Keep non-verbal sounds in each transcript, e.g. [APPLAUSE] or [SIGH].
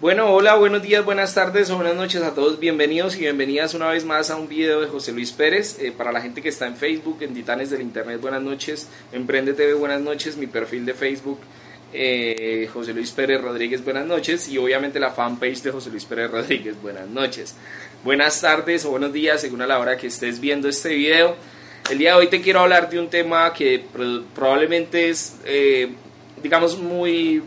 Bueno, hola, buenos días, buenas tardes o buenas noches a todos. Bienvenidos y bienvenidas una vez más a un video de José Luis Pérez. Eh, para la gente que está en Facebook, en Titanes del Internet, buenas noches. Emprende TV, buenas noches. Mi perfil de Facebook, eh, José Luis Pérez Rodríguez, buenas noches. Y obviamente la fanpage de José Luis Pérez Rodríguez, buenas noches. Buenas tardes o buenos días, según a la hora que estés viendo este video. El día de hoy te quiero hablar de un tema que probablemente es, eh, digamos, muy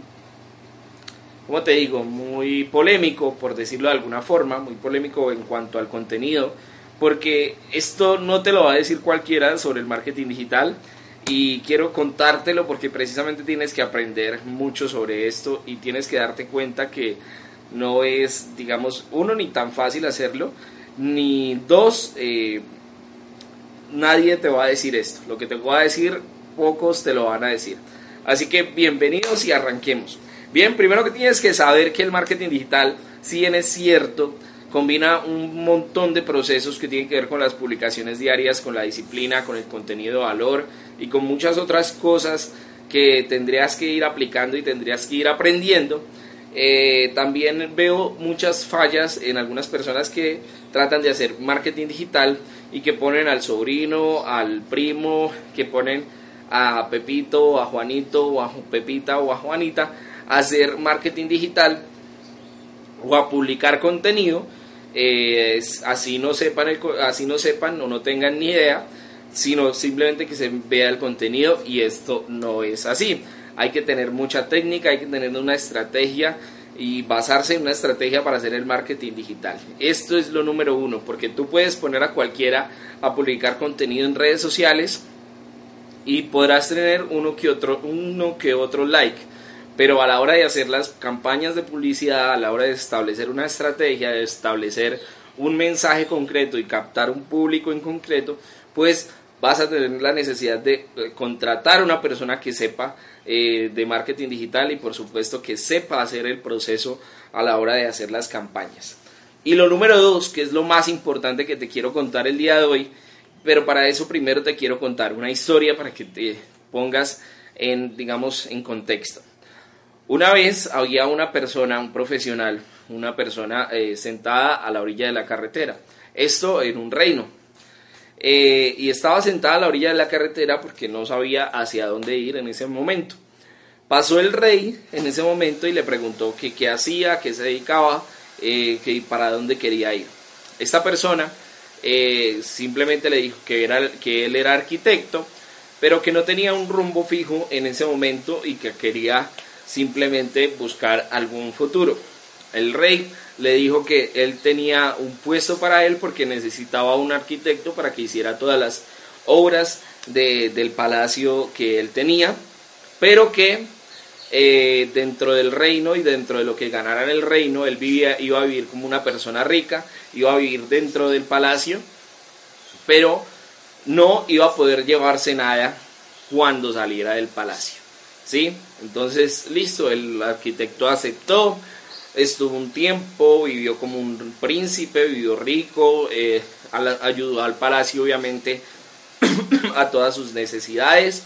como te digo, muy polémico, por decirlo de alguna forma, muy polémico en cuanto al contenido, porque esto no te lo va a decir cualquiera sobre el marketing digital y quiero contártelo porque precisamente tienes que aprender mucho sobre esto y tienes que darte cuenta que no es, digamos, uno, ni tan fácil hacerlo, ni dos, eh, nadie te va a decir esto. Lo que te voy a decir, pocos te lo van a decir. Así que bienvenidos y arranquemos. Bien, primero que tienes que saber que el marketing digital, si bien es cierto, combina un montón de procesos que tienen que ver con las publicaciones diarias, con la disciplina, con el contenido de valor y con muchas otras cosas que tendrías que ir aplicando y tendrías que ir aprendiendo. Eh, también veo muchas fallas en algunas personas que tratan de hacer marketing digital y que ponen al sobrino, al primo, que ponen a Pepito, a Juanito, o a Pepita o a Juanita hacer marketing digital o a publicar contenido, eh, así, no sepan así no sepan o no tengan ni idea, sino simplemente que se vea el contenido y esto no es así. Hay que tener mucha técnica, hay que tener una estrategia y basarse en una estrategia para hacer el marketing digital. Esto es lo número uno, porque tú puedes poner a cualquiera a publicar contenido en redes sociales y podrás tener uno que otro, uno que otro like pero a la hora de hacer las campañas de publicidad, a la hora de establecer una estrategia, de establecer un mensaje concreto y captar un público en concreto, pues vas a tener la necesidad de eh, contratar a una persona que sepa eh, de marketing digital y por supuesto que sepa hacer el proceso a la hora de hacer las campañas. Y lo número dos, que es lo más importante que te quiero contar el día de hoy, pero para eso primero te quiero contar una historia para que te pongas en, digamos, en contexto. Una vez había una persona, un profesional, una persona eh, sentada a la orilla de la carretera. Esto en un reino. Eh, y estaba sentada a la orilla de la carretera porque no sabía hacia dónde ir en ese momento. Pasó el rey en ese momento y le preguntó que qué hacía, qué se dedicaba, eh, que para dónde quería ir. Esta persona simplemente le dijo que, era, que él era arquitecto, pero que no tenía un rumbo fijo en ese momento y que quería simplemente buscar algún futuro. El rey le dijo que él tenía un puesto para él porque necesitaba un arquitecto para que hiciera todas las obras del palacio que él tenía, pero que eh, dentro del reino y dentro de lo que ganara en el reino, él vivía, iba a vivir como una persona rica, iba a vivir dentro del palacio, pero no iba a poder llevarse nada cuando saliera del palacio. ¿Sí? Entonces, listo, el arquitecto aceptó, estuvo un tiempo, vivió como un príncipe, vivió rico, eh, ayudó al palacio obviamente [CLEARS THROAT] a todas sus necesidades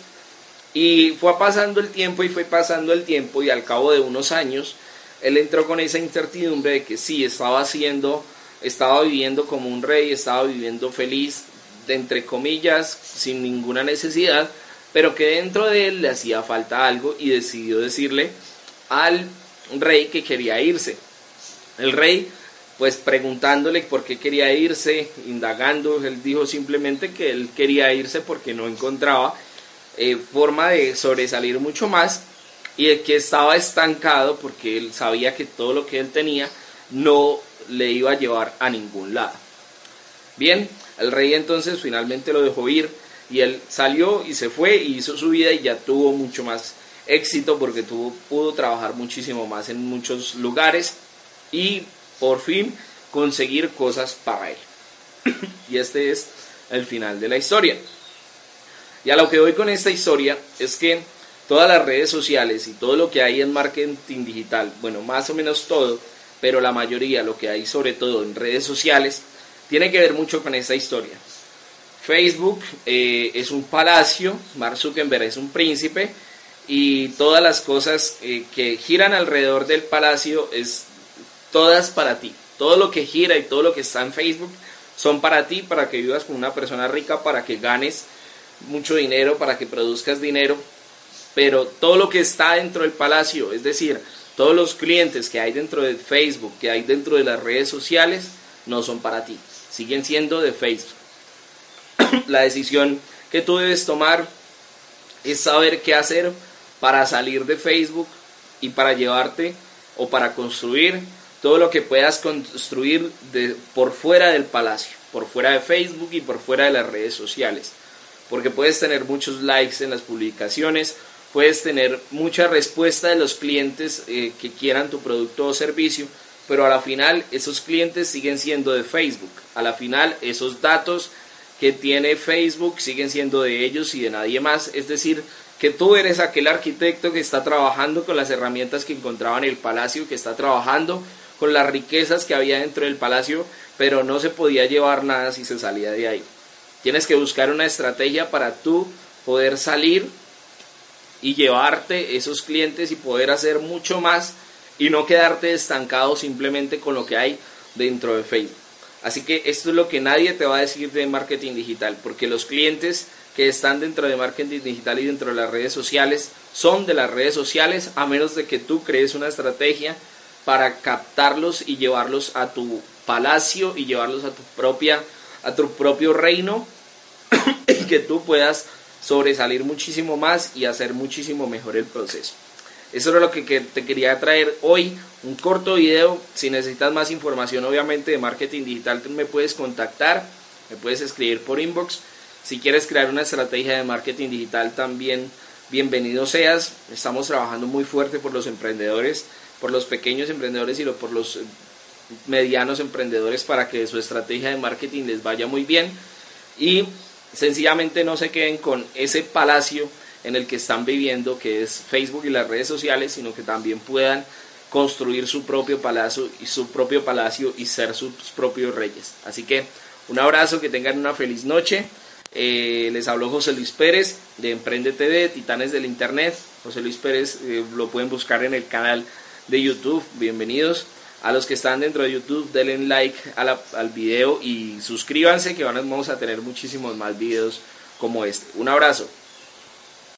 y fue pasando el tiempo y fue pasando el tiempo y al cabo de unos años él entró con esa incertidumbre de que sí, estaba haciendo, estaba viviendo como un rey, estaba viviendo feliz, entre comillas, sin ninguna necesidad, pero que dentro de él le hacía falta algo y decidió decirle al rey que quería irse. El rey, pues preguntándole por qué quería irse, indagando, él dijo simplemente que él quería irse porque no encontraba eh, forma de sobresalir mucho más y que estaba estancado porque él sabía que todo lo que él tenía no le iba a llevar a ningún lado. Bien, el rey entonces finalmente lo dejó ir y él salió y se fue y hizo su vida y ya tuvo mucho más éxito porque tuvo, pudo trabajar muchísimo más en muchos lugares y por fin conseguir cosas para él. [CLEARS THROAT] y este es el final de la historia. Y a lo que voy con esta historia es que todas las redes sociales y todo lo que hay en marketing digital, bueno, más o menos todo, pero la mayoría, lo que hay sobre todo en redes sociales, tiene que ver mucho con esta historia. Facebook eh, es un palacio, Mark Zuckerberg es un príncipe y todas las cosas eh, que giran alrededor del palacio es todas para ti. Todo lo que gira y todo lo que está en Facebook son para ti, para que vivas con una persona rica, para que ganes mucho dinero, para que produzcas dinero. Pero todo lo que está dentro del palacio, es decir, todos los clientes que hay dentro de Facebook, que hay dentro de las redes sociales, no son para ti. Siguen siendo de Facebook. [COUGHS] La decisión que tú debes tomar es saber qué hacer para salir de Facebook y para llevarte o para construir todo lo que puedas construir por fuera del palacio, por fuera de Facebook y por fuera de las redes sociales. Porque puedes tener muchos likes en las publicaciones, puedes tener mucha respuesta de los clientes eh, que quieran tu producto o servicio, pero a la final esos clientes siguen siendo de Facebook. A la final esos datos que tiene Facebook siguen siendo de ellos y de nadie más. Es decir, que tú eres aquel arquitecto que está trabajando con las herramientas que encontraba en el palacio, que está trabajando con las riquezas que había dentro del palacio, pero no se podía llevar nada si se salía de ahí. Tienes que buscar una estrategia para tú poder salir y llevarte esos clientes y poder hacer mucho más y no quedarte estancado simplemente con lo que hay dentro de Facebook. Así que esto es lo que nadie te va a decir de marketing digital, porque los clientes que están dentro de marketing digital y dentro de las redes sociales son de las redes sociales, a menos de que tú crees una estrategia para captarlos y llevarlos a tu palacio y llevarlos a tu propia a tu propio reino [COUGHS] y que tú puedas sobresalir muchísimo más y hacer muchísimo mejor el proceso. Eso era lo que, te quería traer hoy, un corto video. Si necesitas más información, obviamente, de marketing digital, me puedes contactar, me puedes escribir por inbox. Si quieres crear una estrategia de marketing digital, también bienvenido seas. Estamos trabajando muy fuerte por los emprendedores por los pequeños emprendedores y por los medianos emprendedores para que su estrategia de marketing les vaya muy bien y sencillamente no se queden con ese palacio en el que están viviendo, que es Facebook y las redes sociales, sino que también puedan construir su propio palacio y su propio palacio y ser sus propios reyes. Así que un abrazo, que tengan una feliz noche. Eh, les habló José Luis Pérez de Emprende TV, Titanes del Internet. José Luis Pérez eh, lo pueden buscar en el canal de YouTube. Bienvenidos. A los que están dentro de YouTube, denle like al video y suscríbanse que vamos a tener muchísimos más videos como este. Un abrazo.